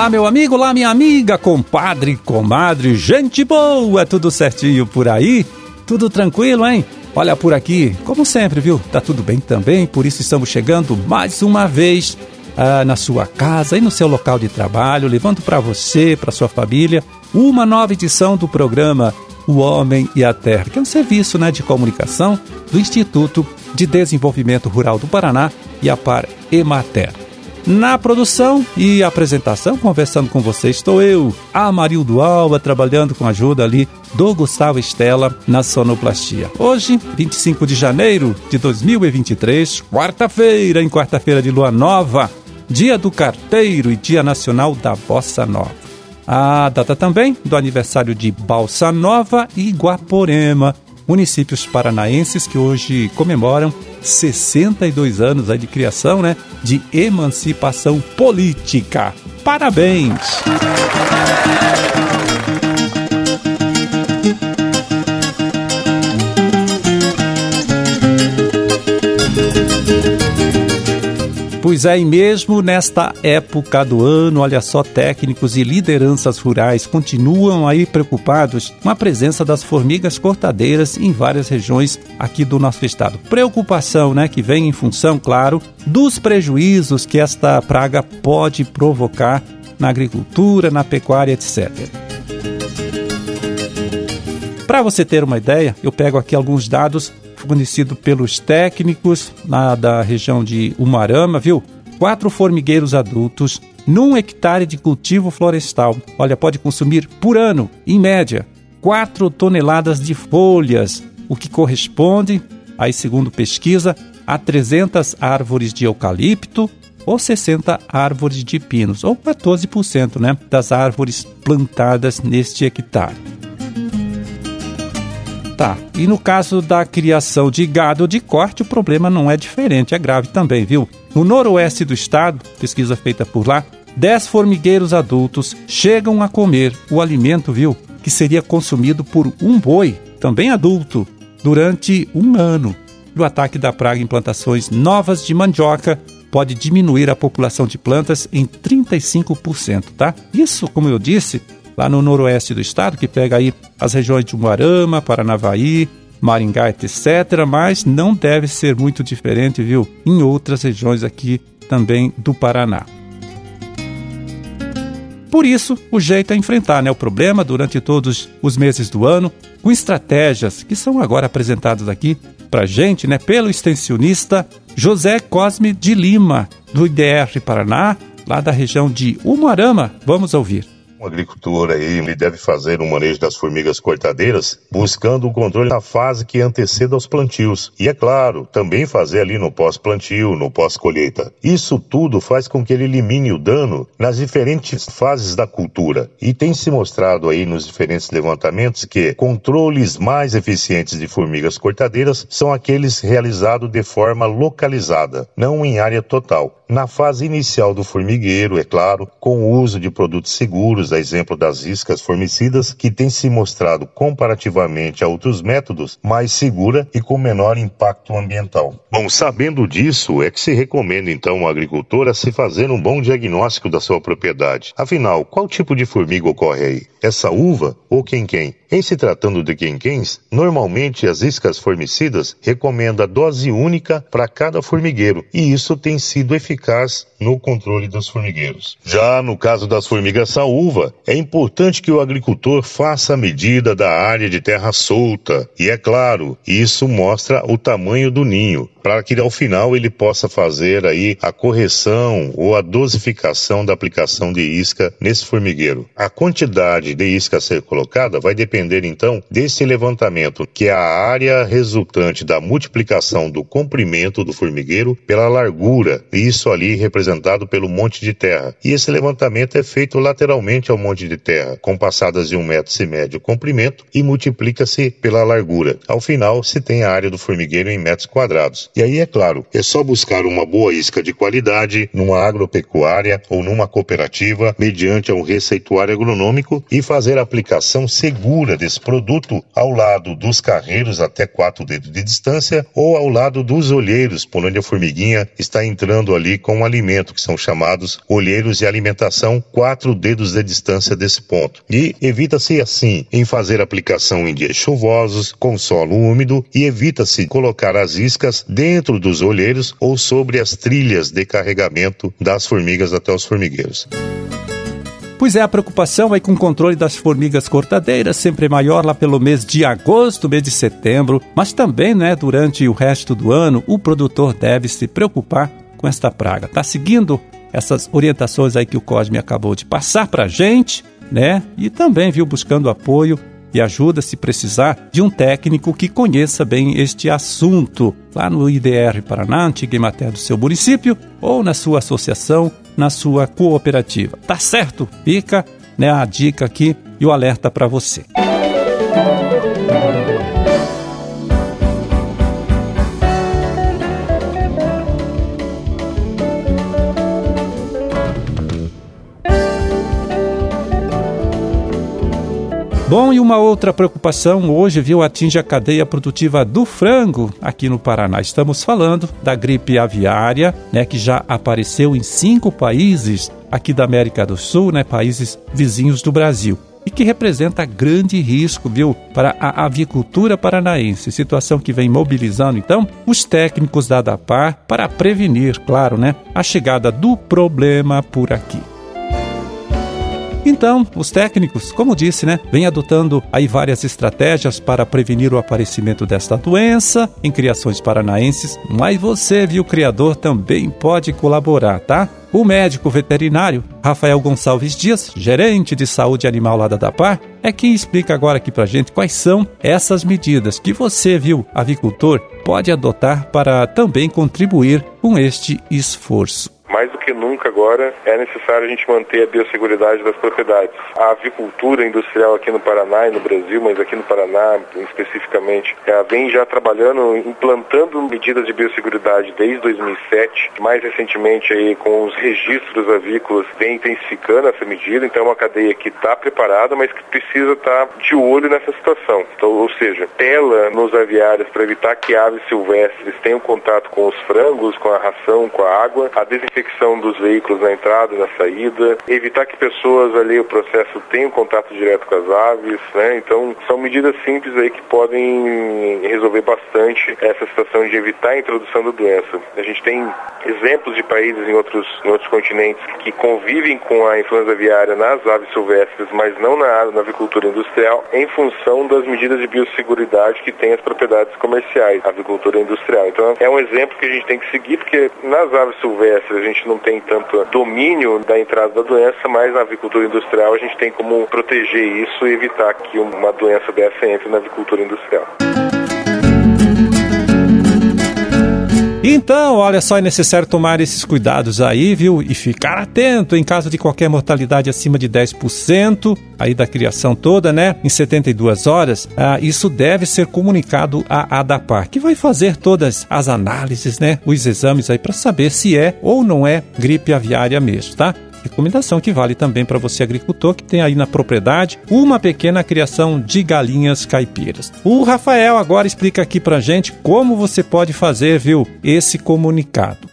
Olá, meu amigo, olá, minha amiga, compadre, comadre, gente boa, tudo certinho por aí? Tudo tranquilo, hein? Olha por aqui, como sempre, viu? Tá tudo bem também, por isso estamos chegando mais uma vez ah, na sua casa e no seu local de trabalho, levando para você, para sua família, uma nova edição do programa O Homem e a Terra, que é um serviço né, de comunicação do Instituto de Desenvolvimento Rural do Paraná e a Par Emater. Na produção e apresentação, conversando com você, estou eu, Amarildo Alba, trabalhando com a ajuda ali do Gustavo Estela na sonoplastia. Hoje, 25 de janeiro de 2023, quarta-feira, em quarta-feira de lua nova, dia do carteiro e dia nacional da bossa nova. A data também do aniversário de Balsa Nova e Guaporema, municípios paranaenses que hoje comemoram 62 anos aí de criação, né, de emancipação política. Parabéns! Pois é, e mesmo nesta época do ano, olha só, técnicos e lideranças rurais continuam aí preocupados com a presença das formigas cortadeiras em várias regiões aqui do nosso estado. Preocupação, né, que vem em função, claro, dos prejuízos que esta praga pode provocar na agricultura, na pecuária, etc. Para você ter uma ideia, eu pego aqui alguns dados fornecido pelos técnicos lá da região de Umarama, viu? Quatro formigueiros adultos num hectare de cultivo florestal. Olha, pode consumir por ano, em média, 4 toneladas de folhas, o que corresponde, aí segundo pesquisa, a 300 árvores de eucalipto ou 60 árvores de pinos, ou 14% né, das árvores plantadas neste hectare. E no caso da criação de gado de corte, o problema não é diferente, é grave também, viu? No noroeste do estado, pesquisa feita por lá, 10 formigueiros adultos chegam a comer o alimento, viu? Que seria consumido por um boi, também adulto, durante um ano. o ataque da praga em plantações novas de mandioca pode diminuir a população de plantas em 35%, tá? Isso, como eu disse, lá no noroeste do estado, que pega aí as regiões de Umuarama, Paranavaí, Maringá, etc., mas não deve ser muito diferente, viu, em outras regiões aqui também do Paraná. Por isso, o jeito é enfrentar né, o problema durante todos os meses do ano, com estratégias que são agora apresentadas aqui para gente né, pelo extensionista José Cosme de Lima, do IDR Paraná, lá da região de Umuarama. Vamos ouvir. O agricultor aí ele deve fazer um manejo das formigas cortadeiras buscando o controle na fase que anteceda aos plantios. E é claro, também fazer ali no pós-plantio, no pós-colheita. Isso tudo faz com que ele elimine o dano nas diferentes fases da cultura. E tem se mostrado aí nos diferentes levantamentos que controles mais eficientes de formigas cortadeiras são aqueles realizados de forma localizada, não em área total. Na fase inicial do formigueiro, é claro, com o uso de produtos seguros, a exemplo das iscas formicidas, que tem se mostrado comparativamente a outros métodos mais segura e com menor impacto ambiental. Bom, sabendo disso, é que se recomenda então ao agricultor a se fazer um bom diagnóstico da sua propriedade. Afinal, qual tipo de formiga ocorre aí? Essa uva ou quem-quem? Em se tratando de quenquens, normalmente as iscas formicidas recomendam a dose única para cada formigueiro, e isso tem sido eficaz no controle dos formigueiros. Já no caso das formigas saúva, é importante que o agricultor faça a medida da área de terra solta, e é claro, isso mostra o tamanho do ninho para que ao final ele possa fazer aí a correção ou a dosificação da aplicação de isca nesse formigueiro. A quantidade de isca a ser colocada vai depender então desse levantamento, que é a área resultante da multiplicação do comprimento do formigueiro pela largura, isso ali representado pelo monte de terra. E esse levantamento é feito lateralmente ao monte de terra, com passadas de um metro se mede o comprimento e multiplica-se pela largura. Ao final, se tem a área do formigueiro em metros quadrados. E aí, é claro, é só buscar uma boa isca de qualidade numa agropecuária ou numa cooperativa, mediante um receituário agronômico e fazer aplicação segura desse produto ao lado dos carreiros até quatro dedos de distância ou ao lado dos olheiros, por onde a formiguinha está entrando ali com o alimento, que são chamados olheiros de alimentação, quatro dedos de distância desse ponto. E evita-se assim em fazer aplicação em dias chuvosos, com solo úmido e evita-se colocar as iscas dentro dos olheiros ou sobre as trilhas de carregamento das formigas até os formigueiros. Pois é, a preocupação aí com o controle das formigas cortadeiras sempre é maior lá pelo mês de agosto, mês de setembro, mas também, né, durante o resto do ano, o produtor deve se preocupar com esta praga. Tá seguindo essas orientações aí que o Cosme acabou de passar para gente, né? E também, viu, buscando apoio e ajuda se precisar de um técnico que conheça bem este assunto, lá no IDR Paraná, antiga Imater do seu município, ou na sua associação, na sua cooperativa. Tá certo? Fica né, a dica aqui e o alerta para você. Bom, e uma outra preocupação hoje, viu, atinge a cadeia produtiva do frango aqui no Paraná. Estamos falando da gripe aviária, né, que já apareceu em cinco países aqui da América do Sul, né, países vizinhos do Brasil e que representa grande risco, viu, para a avicultura paranaense. Situação que vem mobilizando, então, os técnicos da ADAPAR para prevenir, claro, né, a chegada do problema por aqui. Então, os técnicos, como disse, né, vêm adotando aí várias estratégias para prevenir o aparecimento desta doença em criações paranaenses, mas você, viu, criador, também pode colaborar, tá? O médico veterinário Rafael Gonçalves Dias, gerente de saúde animal lá da DAPAR, é quem explica agora aqui pra gente quais são essas medidas que você, viu, avicultor, pode adotar para também contribuir com este esforço mais do que nunca agora é necessário a gente manter a biosseguridade das propriedades. A avicultura industrial aqui no Paraná e no Brasil, mas aqui no Paraná especificamente, ela vem já trabalhando, implantando medidas de biosseguridade desde 2007. Mais recentemente aí com os registros avícolas vem intensificando essa medida, então é uma cadeia que está preparada, mas que precisa estar tá de olho nessa situação. Então, ou seja, tela nos aviários para evitar que aves silvestres tenham contato com os frangos, com a ração, com a água, a desinfecção detecção dos veículos na entrada e na saída, evitar que pessoas ali o processo tenham contato direto com as aves, né? Então são medidas simples aí que podem resolver bastante essa situação de evitar a introdução da doença. A gente tem exemplos de países em outros, em outros continentes que convivem com a influenza aviária nas aves silvestres, mas não na, na avicultura industrial, em função das medidas de biosseguridade que tem as propriedades comerciais, a avicultura industrial. Então é um exemplo que a gente tem que seguir, porque nas aves silvestres gente não tem tanto domínio da entrada da doença, mas na avicultura industrial a gente tem como proteger isso e evitar que uma doença dessa entre na avicultura industrial. Então, olha só, é necessário tomar esses cuidados aí, viu? E ficar atento em caso de qualquer mortalidade acima de 10%, aí da criação toda, né? Em 72 horas, ah, isso deve ser comunicado à ADAPAR, que vai fazer todas as análises, né? Os exames aí para saber se é ou não é gripe aviária mesmo, tá? Recomendação que vale também para você agricultor que tem aí na propriedade uma pequena criação de galinhas caipiras. O Rafael agora explica aqui para gente como você pode fazer, viu, esse comunicado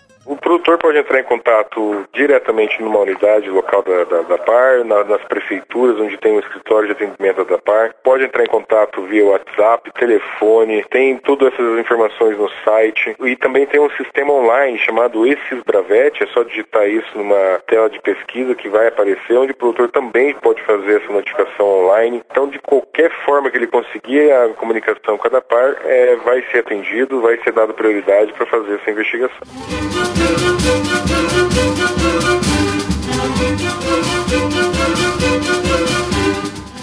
produtor pode entrar em contato diretamente numa unidade local da, da, da PAR, na, nas prefeituras onde tem um escritório de atendimento da PAR. Pode entrar em contato via WhatsApp, telefone, tem todas essas informações no site. E também tem um sistema online chamado Esses Bravete, é só digitar isso numa tela de pesquisa que vai aparecer, onde o produtor também pode fazer essa notificação online. Então, de qualquer forma que ele conseguir a comunicação com a DAPAR, é, vai ser atendido, vai ser dado prioridade para fazer essa investigação.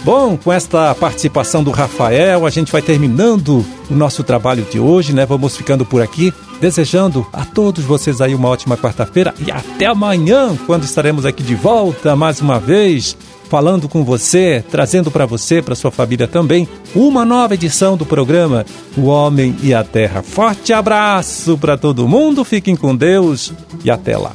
Bom, com esta participação do Rafael, a gente vai terminando o nosso trabalho de hoje, né? Vamos ficando por aqui, desejando a todos vocês aí uma ótima quarta-feira e até amanhã, quando estaremos aqui de volta mais uma vez, falando com você, trazendo para você, para sua família também, uma nova edição do programa O Homem e a Terra. Forte abraço para todo mundo, fiquem com Deus e até lá.